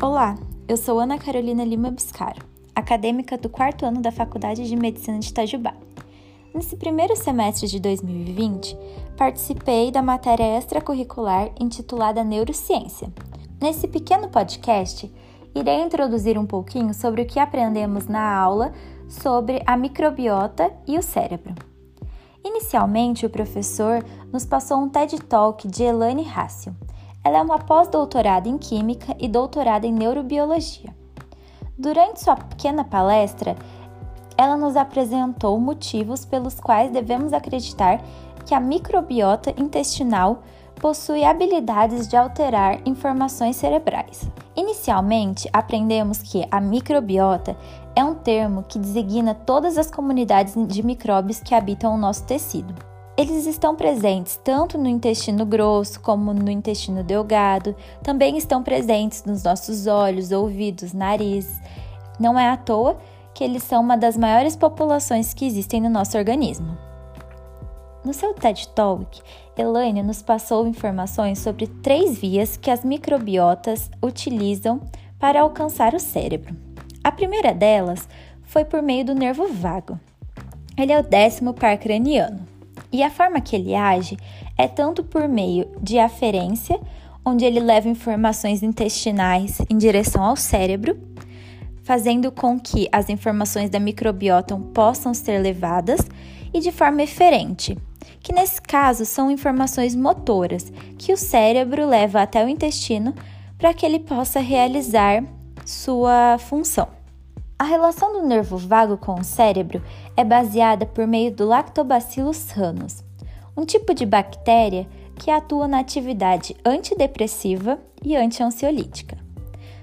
Olá, eu sou Ana Carolina Lima Biscaro, acadêmica do quarto ano da Faculdade de Medicina de Itajubá. Nesse primeiro semestre de 2020, participei da matéria extracurricular intitulada Neurociência. Nesse pequeno podcast, irei introduzir um pouquinho sobre o que aprendemos na aula sobre a microbiota e o cérebro. Inicialmente, o professor nos passou um TED Talk de Elaine Rácio ela é uma pós-doutorada em Química e doutorada em Neurobiologia. Durante sua pequena palestra, ela nos apresentou motivos pelos quais devemos acreditar que a microbiota intestinal possui habilidades de alterar informações cerebrais. Inicialmente, aprendemos que a microbiota é um termo que designa todas as comunidades de micróbios que habitam o nosso tecido. Eles estão presentes tanto no intestino grosso como no intestino delgado, também estão presentes nos nossos olhos, ouvidos, nariz. Não é à toa que eles são uma das maiores populações que existem no nosso organismo. No seu TED Talk, Elaine nos passou informações sobre três vias que as microbiotas utilizam para alcançar o cérebro. A primeira delas foi por meio do nervo vago. Ele é o décimo par craniano. E a forma que ele age é tanto por meio de aferência, onde ele leva informações intestinais em direção ao cérebro, fazendo com que as informações da microbiota possam ser levadas, e de forma eferente, que nesse caso são informações motoras que o cérebro leva até o intestino para que ele possa realizar sua função. A relação do nervo vago com o cérebro é baseada por meio do Lactobacillus rhamnus, um tipo de bactéria que atua na atividade antidepressiva e antiansiolítica.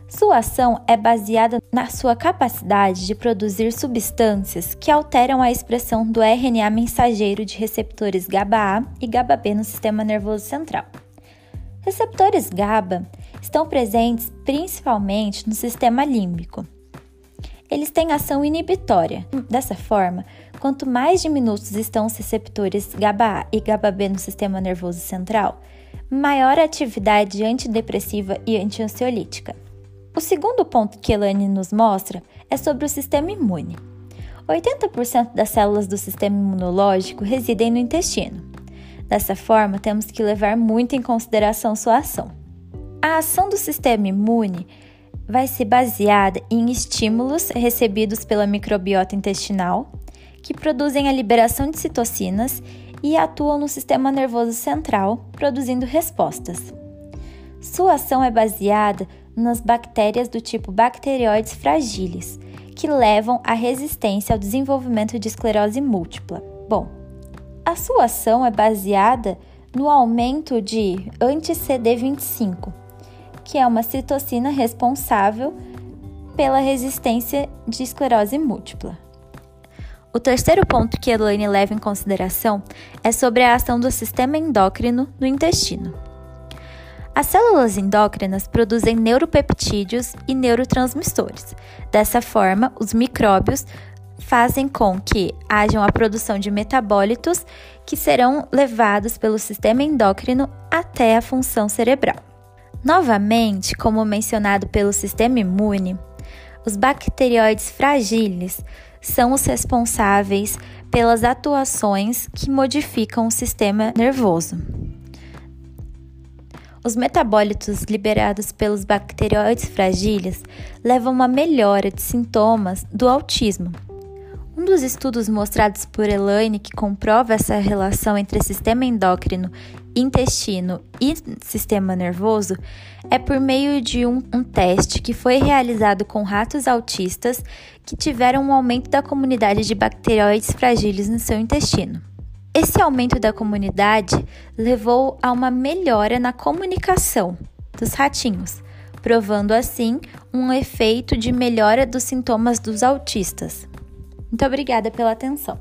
Sua ação é baseada na sua capacidade de produzir substâncias que alteram a expressão do RNA mensageiro de receptores GABA-A e GABA-B no sistema nervoso central. Receptores GABA estão presentes principalmente no sistema límbico, eles têm ação inibitória. Dessa forma, quanto mais diminutos estão os receptores GABA-A e GABA-B no sistema nervoso central, maior a atividade antidepressiva e antiansiolítica. O segundo ponto que Elane nos mostra é sobre o sistema imune. 80% das células do sistema imunológico residem no intestino. Dessa forma, temos que levar muito em consideração sua ação. A ação do sistema imune vai ser baseada em estímulos recebidos pela microbiota intestinal, que produzem a liberação de citocinas e atuam no sistema nervoso central, produzindo respostas. Sua ação é baseada nas bactérias do tipo Bacteroides fragilis, que levam à resistência ao desenvolvimento de esclerose múltipla. Bom, a sua ação é baseada no aumento de anti-CD25, que é uma citocina responsável pela resistência de esclerose múltipla. O terceiro ponto que Elaine leva em consideração é sobre a ação do sistema endócrino no intestino. As células endócrinas produzem neuropeptídeos e neurotransmissores. Dessa forma, os micróbios fazem com que hajam a produção de metabólitos que serão levados pelo sistema endócrino até a função cerebral. Novamente, como mencionado pelo sistema imune, os bacterióides fragiles são os responsáveis pelas atuações que modificam o sistema nervoso. Os metabólitos liberados pelos bacterióides fragiles levam a uma melhora de sintomas do autismo, um dos estudos mostrados por Elaine que comprova essa relação entre sistema endócrino, intestino e sistema nervoso é por meio de um, um teste que foi realizado com ratos autistas que tiveram um aumento da comunidade de bacterióides fragíveis no seu intestino. Esse aumento da comunidade levou a uma melhora na comunicação dos ratinhos, provando assim um efeito de melhora dos sintomas dos autistas. Muito obrigada pela atenção.